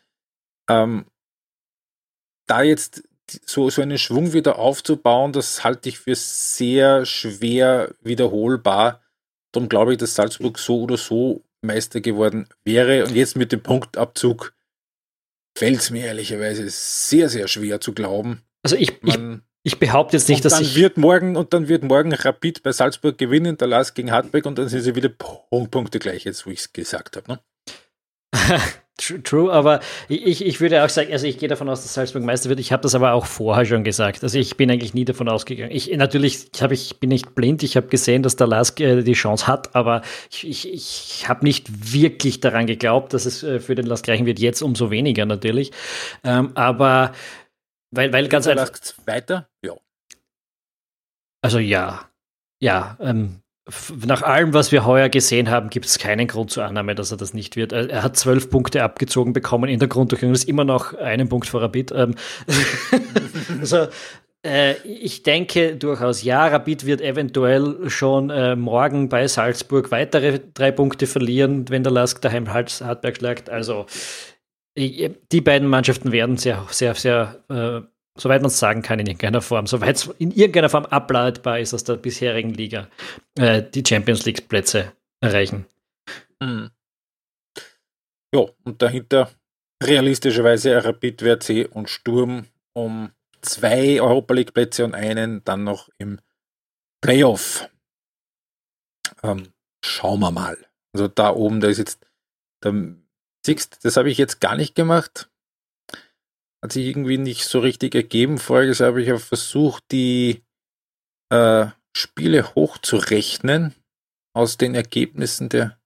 ähm, da jetzt so, so einen Schwung wieder aufzubauen, das halte ich für sehr schwer wiederholbar. Darum glaube ich, dass Salzburg so oder so Meister geworden wäre. Und jetzt mit dem Punktabzug fällt es mir ehrlicherweise sehr, sehr schwer zu glauben.
Also ich, Man, ich behaupte jetzt nicht, und dass
dann
ich.
Wird morgen, und dann wird morgen Rapid bei Salzburg gewinnen, der Lars gegen Hartberg und dann sind sie wieder Punkte gleich, jetzt wo ich es gesagt habe.
Ne? True, aber ich, ich würde auch sagen, also ich gehe davon aus, dass Salzburg Meister wird. Ich habe das aber auch vorher schon gesagt. Also ich bin eigentlich nie davon ausgegangen. Ich natürlich ich hab, ich bin nicht blind. Ich habe gesehen, dass der Lask äh, die Chance hat, aber ich, ich, ich habe nicht wirklich daran geglaubt, dass es äh, für den Lask reichen wird. Jetzt umso weniger natürlich. Ähm, aber weil, weil ganz einfach.
Weiter? Ja.
Also ja. Ja. Ähm, nach allem, was wir heuer gesehen haben, gibt es keinen Grund zur Annahme, dass er das nicht wird. Er hat zwölf Punkte abgezogen bekommen in der Grunddurchgang, ist immer noch einen Punkt vor Rapid. Ähm, also, äh, ich denke durchaus, ja, Rapid wird eventuell schon äh, morgen bei Salzburg weitere drei Punkte verlieren, wenn der Lask daheim Hartberg schlagt. Also, die beiden Mannschaften werden sehr, sehr, sehr, äh, soweit man es sagen kann, in irgendeiner Form, soweit es in irgendeiner Form ableitbar ist aus der bisherigen Liga, äh, die Champions League-Plätze erreichen. Mhm.
Ja, und dahinter realistischerweise Rapid, WRC und Sturm um zwei Europa League Plätze und einen dann noch im Playoff. Ähm, schauen wir mal. Also da oben, da ist jetzt der Sixt, das habe ich jetzt gar nicht gemacht. Hat sich irgendwie nicht so richtig ergeben. Voriges habe ich ja versucht, die äh, Spiele hochzurechnen aus den Ergebnissen der,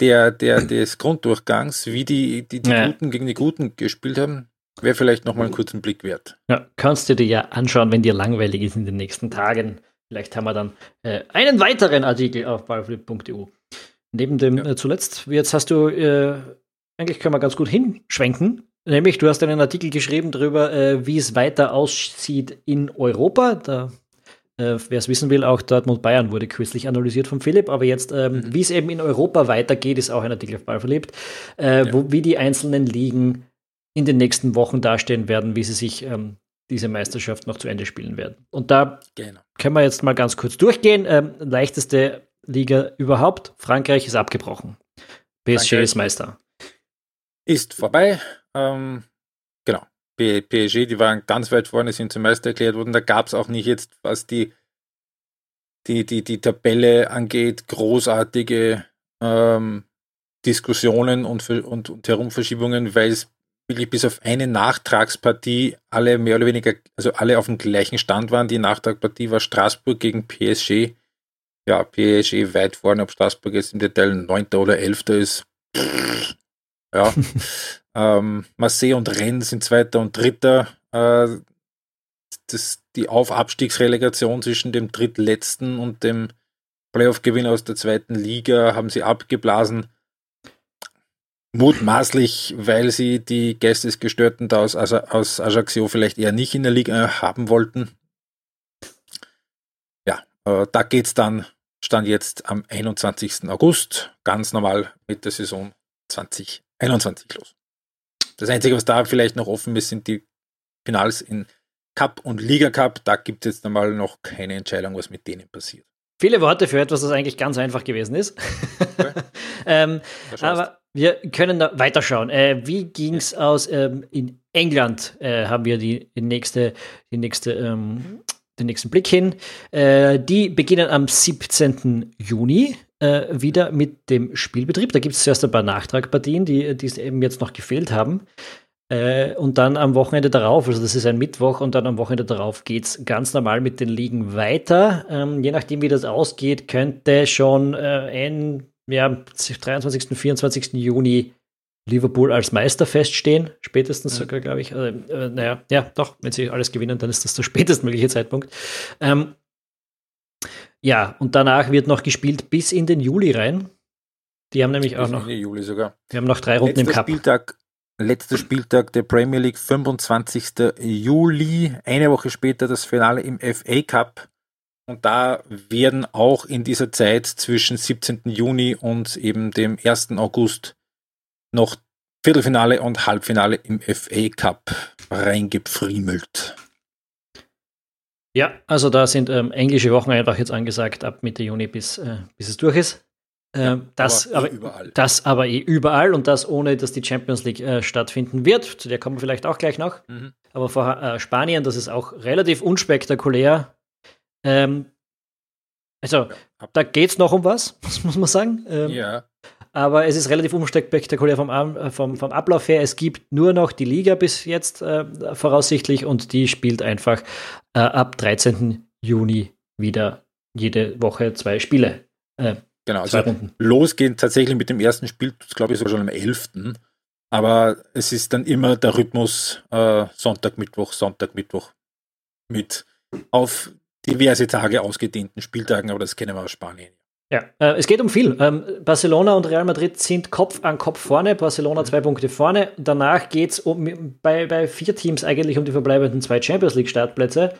der, der, des Grunddurchgangs, wie die, die, die ja. Guten gegen die Guten gespielt haben. Wäre vielleicht nochmal einen kurzen Blick wert.
Ja, kannst du dir ja anschauen, wenn dir langweilig ist in den nächsten Tagen. Vielleicht haben wir dann äh, einen weiteren Artikel auf ballflip.eu. Neben dem ja. äh, zuletzt, jetzt hast du, äh, eigentlich können wir ganz gut hinschwenken. Nämlich, du hast einen Artikel geschrieben darüber, äh, wie es weiter aussieht in Europa. Da äh, wer es wissen will, auch Dortmund Bayern wurde kürzlich analysiert von Philipp, aber jetzt, ähm, mhm. wie es eben in Europa weitergeht, ist auch ein Artikel auf Ball verliebt, äh, ja. wo, wie die einzelnen Ligen in den nächsten Wochen dastehen werden, wie sie sich ähm, diese Meisterschaft noch zu Ende spielen werden. Und da genau. können wir jetzt mal ganz kurz durchgehen. Ähm, leichteste Liga überhaupt. Frankreich ist abgebrochen. PSG Frankreich ist Meister.
Ist vorbei. Ähm, genau. PSG, die waren ganz weit vorne, sind zum Meister erklärt worden. Da gab es auch nicht jetzt, was die, die, die, die Tabelle angeht, großartige ähm, Diskussionen und, und, und Herumverschiebungen, weil es wirklich bis auf eine Nachtragspartie alle mehr oder weniger, also alle auf dem gleichen Stand waren. Die Nachtragspartie war Straßburg gegen PSG. Ja, PSG weit vorne, ob Straßburg jetzt im Detail 9. oder 11. ist. Ja. ähm, Marseille und Rennes sind Zweiter und Dritter. Äh, das, die Auf-Abstiegsrelegation zwischen dem drittletzten und dem Playoff-Gewinner aus der zweiten Liga haben sie abgeblasen. Mutmaßlich, weil sie die Geistesgestörten da aus, also aus Ajaccio vielleicht eher nicht in der Liga haben wollten. Ja, äh, da es dann, stand jetzt am 21. August, ganz normal mit der Saison 2021 los. Das Einzige, was da vielleicht noch offen ist, sind die Finals in Cup und Liga Cup. Da gibt es jetzt einmal noch keine Entscheidung, was mit denen passiert.
Viele Worte für etwas, das eigentlich ganz einfach gewesen ist. Okay. ähm, aber wir können da weiterschauen. Äh, wie ging es aus? Ähm, in England äh, haben wir die, die nächste, die nächste, ähm, den nächsten Blick hin. Äh, die beginnen am 17. Juni äh, wieder mit dem Spielbetrieb. Da gibt es zuerst ein paar Nachtragpartien, die, die eben jetzt noch gefehlt haben. Äh, und dann am Wochenende darauf, also das ist ein Mittwoch, und dann am Wochenende darauf geht es ganz normal mit den Ligen weiter. Ähm, je nachdem, wie das ausgeht, könnte schon äh, ein, ja, 23., 24. Juni Liverpool als Meister feststehen, spätestens sogar, glaube ich. Also, äh, naja, ja, doch, wenn sie alles gewinnen, dann ist das der spätestmögliche Zeitpunkt. Ähm, ja, und danach wird noch gespielt bis in den Juli rein. Die haben nämlich bis auch noch.
Juli sogar.
Wir haben noch drei Runden Letzter im Cup.
Spieltag letzter Spieltag der Premier League, 25. Juli. Eine Woche später das Finale im FA Cup. Und da werden auch in dieser Zeit zwischen 17. Juni und eben dem 1. August noch Viertelfinale und Halbfinale im FA Cup reingepfriemelt.
Ja, also da sind ähm, englische Wochen einfach jetzt angesagt, ab Mitte Juni bis, äh, bis es durch ist. Ähm, das, aber, eh überall. das aber eh überall und das ohne, dass die Champions League äh, stattfinden wird. Zu der kommen wir vielleicht auch gleich noch. Mhm. Aber vor äh, Spanien, das ist auch relativ unspektakulär. Ähm, also, ja. da geht es noch um was, muss man sagen. Ähm, ja. Aber es ist relativ unspektakulär vom, äh, vom, vom Ablauf her. Es gibt nur noch die Liga bis jetzt äh, voraussichtlich und die spielt einfach äh, ab 13. Juni wieder jede Woche zwei Spiele.
Äh, Genau, also losgehen tatsächlich mit dem ersten Spiel, glaube ich, sogar schon am 11. Aber es ist dann immer der Rhythmus äh, Sonntag, Mittwoch, Sonntag, Mittwoch mit auf diverse Tage ausgedehnten Spieltagen, aber das kennen wir aus Spanien.
Ja, äh, es geht um viel. Ähm, Barcelona und Real Madrid sind Kopf an Kopf vorne. Barcelona zwei Punkte vorne. Danach geht es um, bei, bei vier Teams eigentlich um die verbleibenden zwei Champions League Startplätze.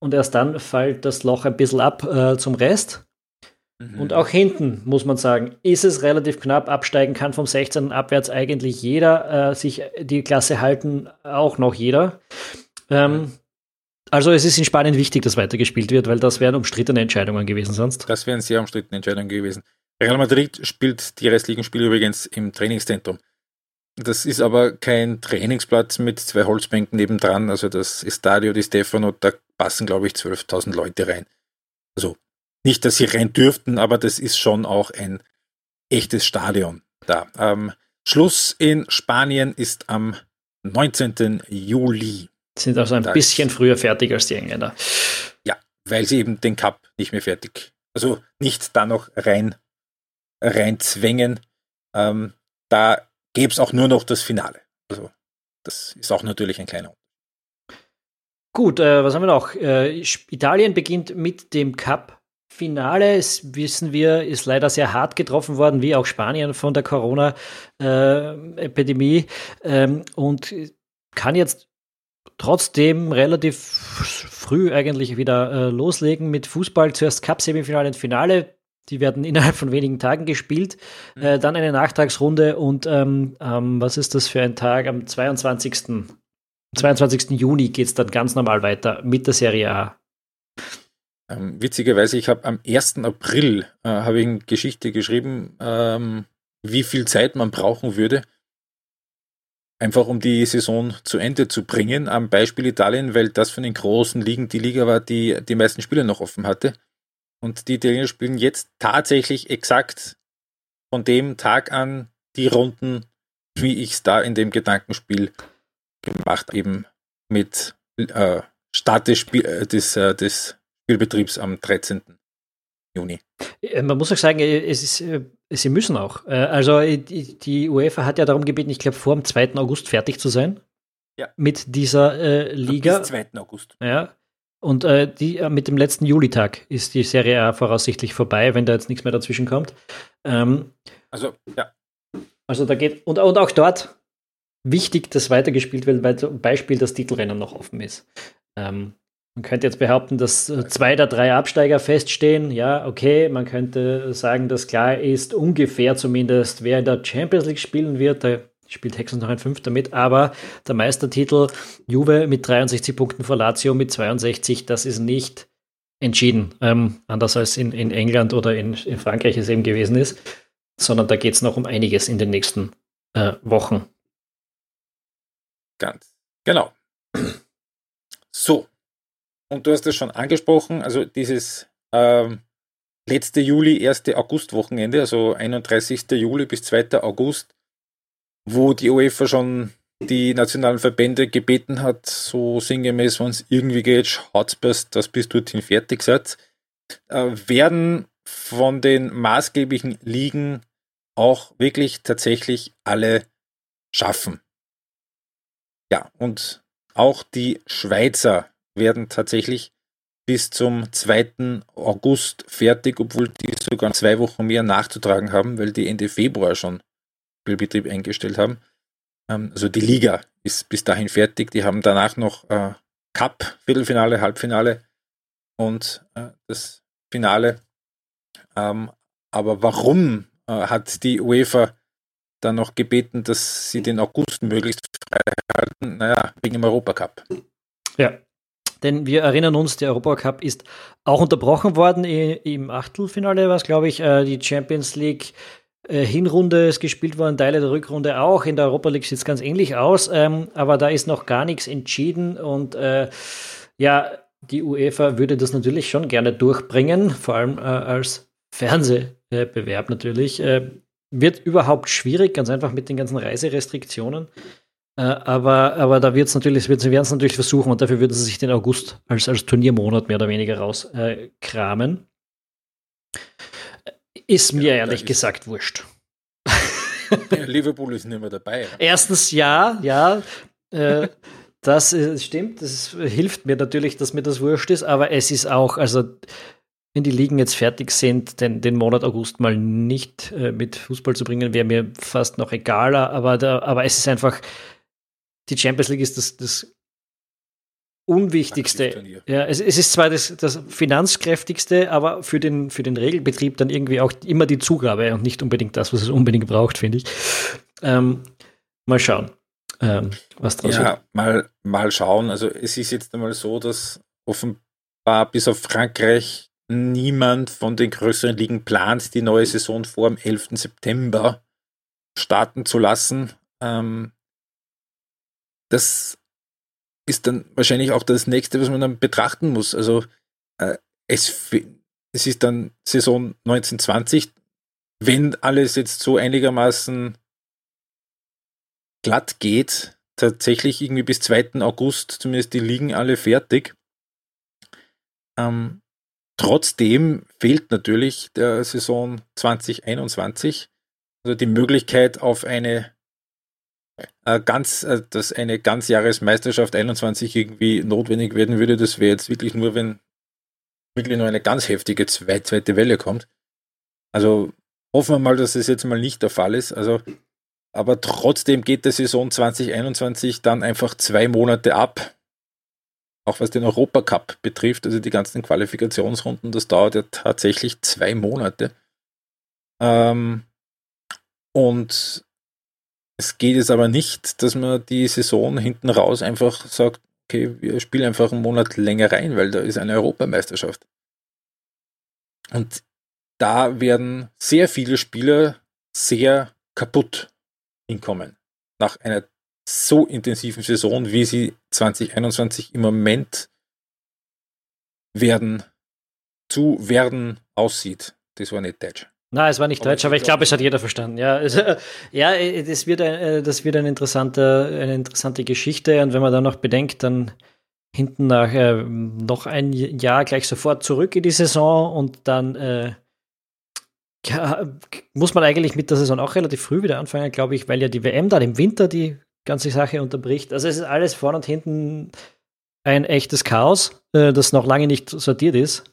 Und erst dann fällt das Loch ein bisschen ab äh, zum Rest. Mhm. Und auch hinten, muss man sagen, ist es relativ knapp. Absteigen kann vom 16. abwärts eigentlich jeder. Äh, sich die Klasse halten auch noch jeder. Ähm, also es ist in Spanien wichtig, dass weitergespielt wird, weil das wären umstrittene Entscheidungen gewesen sonst.
Das wären sehr umstrittene Entscheidungen gewesen. Real Madrid spielt die restlichen Spiele übrigens im Trainingszentrum. das ist aber kein Trainingsplatz mit zwei Holzbänken nebendran. Also das Estadio di Stefano, da passen, glaube ich, 12.000 Leute rein. Also nicht, dass sie rein dürften, aber das ist schon auch ein echtes Stadion da. Ähm, Schluss in Spanien ist am 19. Juli.
Sind also ein das, bisschen früher fertig als die Engländer.
Ja, weil sie eben den Cup nicht mehr fertig, also nicht da noch rein, rein zwängen. Ähm, da gäbe es auch nur noch das Finale. Also das ist auch natürlich ein kleiner
Gut, äh, was haben wir noch? Äh, Italien beginnt mit dem Cup. Finale, wissen wir, ist leider sehr hart getroffen worden, wie auch Spanien von der Corona-Epidemie äh, ähm, und kann jetzt trotzdem relativ früh eigentlich wieder äh, loslegen mit Fußball. Zuerst Cup-Semifinale und Finale. Die werden innerhalb von wenigen Tagen gespielt. Mhm. Äh, dann eine Nachtragsrunde und ähm, ähm, was ist das für ein Tag? Am 22. Am 22. Juni geht es dann ganz normal weiter mit der Serie A.
Ähm, witzigerweise, ich habe am 1. April äh, habe ich eine Geschichte geschrieben, ähm, wie viel Zeit man brauchen würde, einfach um die Saison zu Ende zu bringen. Am Beispiel Italien, weil das von den großen Ligen die Liga war, die die meisten Spiele noch offen hatte. Und die Italiener spielen jetzt tatsächlich exakt von dem Tag an die Runden, wie ich es da in dem Gedankenspiel gemacht eben mit äh, Start des, Spiel, äh, des, äh, des Spielbetriebs am 13. Juni.
Äh, man muss auch sagen, äh, es ist, äh, sie müssen auch. Also die UEFA hat ja darum gebeten, ich glaube, vor dem 2. August fertig zu sein. Ja. Mit dieser äh, Liga.
Bis 2. August.
Ja. Und äh, die, mit dem letzten Julitag ist die Serie A voraussichtlich vorbei, wenn da jetzt nichts mehr dazwischen kommt. Ähm,
also, ja.
Also da geht, und, und auch dort wichtig, dass weitergespielt wird, weil zum Beispiel das Titelrennen noch offen ist. Ähm, man könnte jetzt behaupten, dass äh, zwei der drei Absteiger feststehen. Ja, okay, man könnte sagen, dass klar ist, ungefähr zumindest, wer in der Champions League spielen wird. Da spielt Hexen noch ein Fünfter mit, aber der Meistertitel Juve mit 63 Punkten vor Lazio mit 62, das ist nicht entschieden. Ähm, anders als in, in England oder in, in Frankreich es eben gewesen ist, sondern da geht es noch um einiges in den nächsten äh, Wochen.
Ganz genau. So, und du hast es schon angesprochen, also dieses ähm, letzte Juli, erste August-Wochenende, also 31. Juli bis 2. August, wo die UEFA schon die nationalen Verbände gebeten hat, so sinngemäß, wenn es irgendwie geht, schaut dass bis dorthin fertig seid, äh, werden von den maßgeblichen Ligen auch wirklich tatsächlich alle schaffen. Ja, und auch die Schweizer werden tatsächlich bis zum 2. August fertig, obwohl die sogar zwei Wochen mehr nachzutragen haben, weil die Ende Februar schon Spielbetrieb eingestellt haben. Ähm, also die Liga ist bis dahin fertig. Die haben danach noch äh, Cup, Viertelfinale, Halbfinale und äh, das Finale. Ähm, aber warum äh, hat die UEFA dann noch gebeten, dass sie den August möglichst frei halten? Naja, wegen dem Europacup.
Ja, denn wir erinnern uns, der Europacup ist auch unterbrochen worden. Im Achtelfinale war es, glaube ich, äh, die Champions League. Äh, Hinrunde ist gespielt worden, Teile der Rückrunde auch. In der Europa League sieht es ganz ähnlich aus, ähm, aber da ist noch gar nichts entschieden und äh, ja, die UEFA würde das natürlich schon gerne durchbringen, vor allem als Fernsehbewerb natürlich. Wird überhaupt schwierig, ganz einfach mit den ganzen Reiserestriktionen. Äh, aber, aber da wird's natürlich, sie werden es natürlich versuchen und dafür würden sie sich den August als, als Turniermonat mehr oder weniger rauskramen. Äh, ist mir ja, ehrlich gesagt wurscht.
Ja, Liverpool ist nicht mehr dabei. Ja.
Erstens ja, ja. Äh, das ist, stimmt, das hilft mir natürlich, dass mir das wurscht ist, aber es ist auch, also wenn die Ligen jetzt fertig sind, den, den Monat August mal nicht äh, mit Fußball zu bringen, wäre mir fast noch egaler, aber, da, aber es ist einfach, die Champions League ist das, das unwichtigste. Ja, es, es, ist zwar das, das finanzkräftigste, aber für den, für den Regelbetrieb dann irgendwie auch immer die Zugabe und nicht unbedingt das, was es unbedingt braucht, finde ich. Ähm, mal schauen, ähm, was
draus ja, wird. Mal, mal schauen. Also es ist jetzt einmal so, dass offenbar bis auf Frankreich niemand von den größeren Ligen plant, die neue Saison vor dem 11. September starten zu lassen. Ähm, das ist dann wahrscheinlich auch das nächste, was man dann betrachten muss. Also äh, es, es ist dann Saison 1920, wenn alles jetzt so einigermaßen glatt geht, tatsächlich irgendwie bis 2. August zumindest die liegen alle fertig. Ähm, trotzdem fehlt natürlich der Saison 2021 also die Möglichkeit auf eine ganz, äh, dass eine Ganzjahresmeisterschaft 21 irgendwie notwendig werden würde. Das wäre jetzt wirklich nur, wenn wirklich nur eine ganz heftige zweite Welle kommt. Also hoffen wir mal, dass es jetzt mal nicht der Fall ist. Also, aber trotzdem geht der Saison 2021 dann einfach zwei Monate ab. Auch was den Europacup betrifft, also die ganzen Qualifikationsrunden, das dauert ja tatsächlich zwei Monate. Ähm, und es geht jetzt aber nicht, dass man die Saison hinten raus einfach sagt, okay, wir spielen einfach einen Monat länger rein, weil da ist eine Europameisterschaft. Und da werden sehr viele Spieler sehr kaputt hinkommen. Nach einer so intensiven Saison, wie sie 2021 im Moment werden, zu werden aussieht. Das war nicht Deutsch.
Nein, es war nicht aber Deutsch, aber ich glaube, es hat jeder verstanden. Ja, also, ja das, wird ein, äh, das wird eine interessante, eine interessante Geschichte. Und wenn man dann noch bedenkt, dann hinten nach äh, noch ein Jahr gleich sofort zurück in die Saison und dann äh, muss man eigentlich mit der Saison auch relativ früh wieder anfangen, glaube ich, weil ja die WM dann im Winter die ganze Sache unterbricht. Also es ist alles vorne und hinten ein echtes Chaos, äh, das noch lange nicht sortiert ist.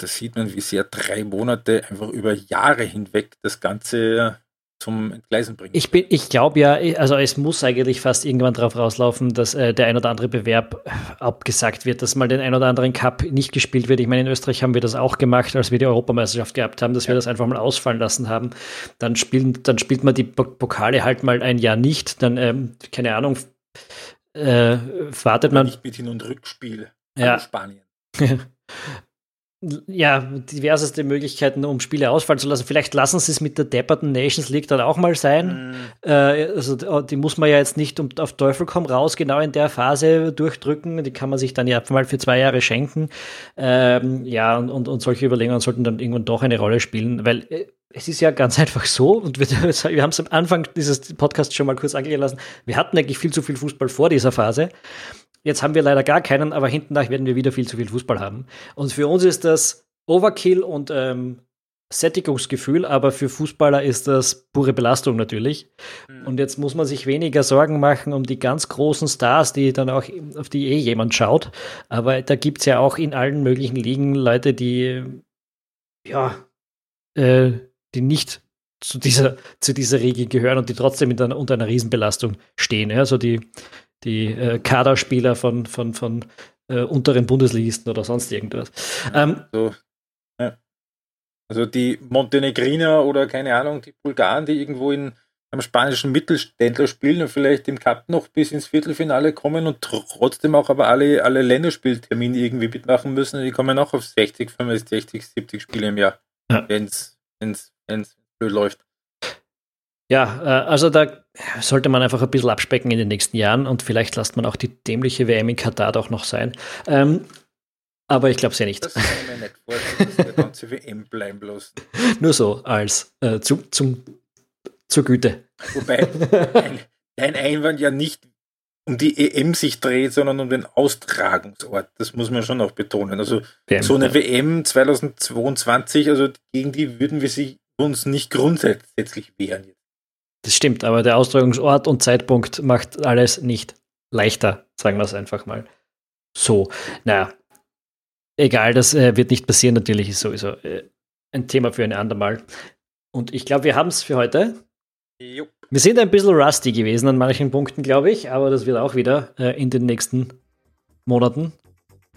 Da sieht man, wie sehr drei Monate einfach über Jahre hinweg das Ganze zum Entgleisen bringen.
Ich, ich glaube ja, also es muss eigentlich fast irgendwann darauf rauslaufen, dass äh, der ein oder andere Bewerb abgesagt wird, dass mal den ein oder anderen Cup nicht gespielt wird. Ich meine, in Österreich haben wir das auch gemacht, als wir die Europameisterschaft gehabt haben, dass ja. wir das einfach mal ausfallen lassen haben. Dann, spielen, dann spielt man die Pokale halt mal ein Jahr nicht. Dann, ähm, keine Ahnung, äh, wartet man.
Nicht mit Hin- und Rückspiel
ja. Spanien. ja, diverseste Möglichkeiten, um Spiele ausfallen zu lassen. Vielleicht lassen sie es mit der depperten Nations League dann auch mal sein. Mhm. Äh, also die muss man ja jetzt nicht um, auf Teufel komm raus genau in der Phase durchdrücken. Die kann man sich dann ja mal für zwei Jahre schenken. Ähm, ja, und, und, und, solche Überlegungen sollten dann irgendwann doch eine Rolle spielen, weil äh, es ist ja ganz einfach so, und wir, wir haben es am Anfang dieses Podcasts schon mal kurz angehen lassen, wir hatten eigentlich viel zu viel Fußball vor dieser Phase. Jetzt haben wir leider gar keinen, aber hinten nach werden wir wieder viel zu viel Fußball haben. Und für uns ist das Overkill und ähm, Sättigungsgefühl, aber für Fußballer ist das pure Belastung natürlich. Mhm. Und jetzt muss man sich weniger Sorgen machen um die ganz großen Stars, die dann auch, auf die eh jemand schaut. Aber da gibt es ja auch in allen möglichen Ligen Leute, die ja, äh, die nicht zu dieser, zu dieser Riege gehören und die trotzdem einer, unter einer Riesenbelastung stehen. Also die, die äh, Kaderspieler von, von, von äh, unteren Bundesligisten oder sonst irgendwas. Ähm,
so, ja. Also die Montenegriner oder keine Ahnung, die Bulgaren, die irgendwo in am spanischen Mittelständler spielen und vielleicht im Cup noch bis ins Viertelfinale kommen und trotzdem auch aber alle, alle Länderspieltermine irgendwie mitmachen müssen, die kommen auch auf 60, 65, 70 Spiele im Jahr, ja. wenn es blöd läuft.
Ja, äh, also da sollte man einfach ein bisschen abspecken in den nächsten Jahren und vielleicht lasst man auch die dämliche WM in Katar doch noch sein. Ähm, aber ich glaube es ja nicht. Das kann ich mir nicht vorstellen, dass die ganze WM bleiben lassen. Nur so als äh, zu, zum, zur Güte.
Wobei ein, ein Einwand ja nicht um die EM sich dreht, sondern um den Austragungsort. Das muss man schon auch betonen. Also WM, so eine ja. WM 2022, also gegen die würden wir sie uns nicht grundsätzlich wehren.
Das stimmt, aber der Austragungsort und Zeitpunkt macht alles nicht leichter, sagen wir es einfach mal. So, naja, egal, das äh, wird nicht passieren, natürlich ist sowieso äh, ein Thema für ein andermal. Und ich glaube, wir haben es für heute. Jupp. Wir sind ein bisschen rusty gewesen an manchen Punkten, glaube ich, aber das wird auch wieder äh, in den nächsten Monaten,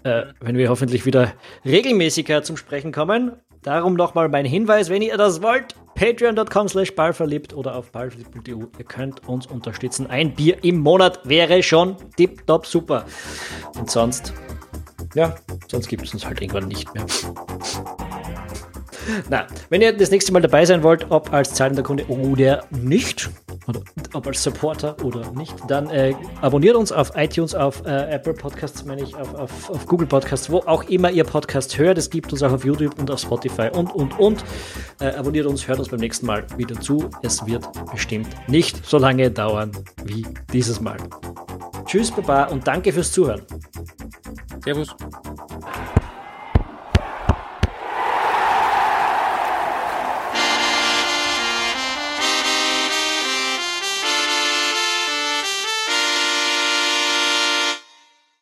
äh, wenn wir hoffentlich wieder regelmäßiger zum Sprechen kommen. Darum nochmal mein Hinweis, wenn ihr das wollt, patreon.com slash ballverliebt oder auf ballverliebt.eu. Ihr könnt uns unterstützen. Ein Bier im Monat wäre schon tipptopp super. Und sonst, ja, sonst gibt es uns halt irgendwann nicht mehr. Na, wenn ihr das nächste Mal dabei sein wollt, ob als zahlender Kunde oder nicht, oder ob als Supporter oder nicht, dann äh, abonniert uns auf iTunes, auf äh, Apple Podcasts, meine ich, auf, auf, auf, Google Podcasts, wo auch immer ihr Podcast hört. Es gibt uns auch auf YouTube und auf Spotify und, und, und. Äh, abonniert uns, hört uns beim nächsten Mal wieder zu. Es wird bestimmt nicht so lange dauern wie dieses Mal. Tschüss, Baba, und danke fürs Zuhören.
Servus.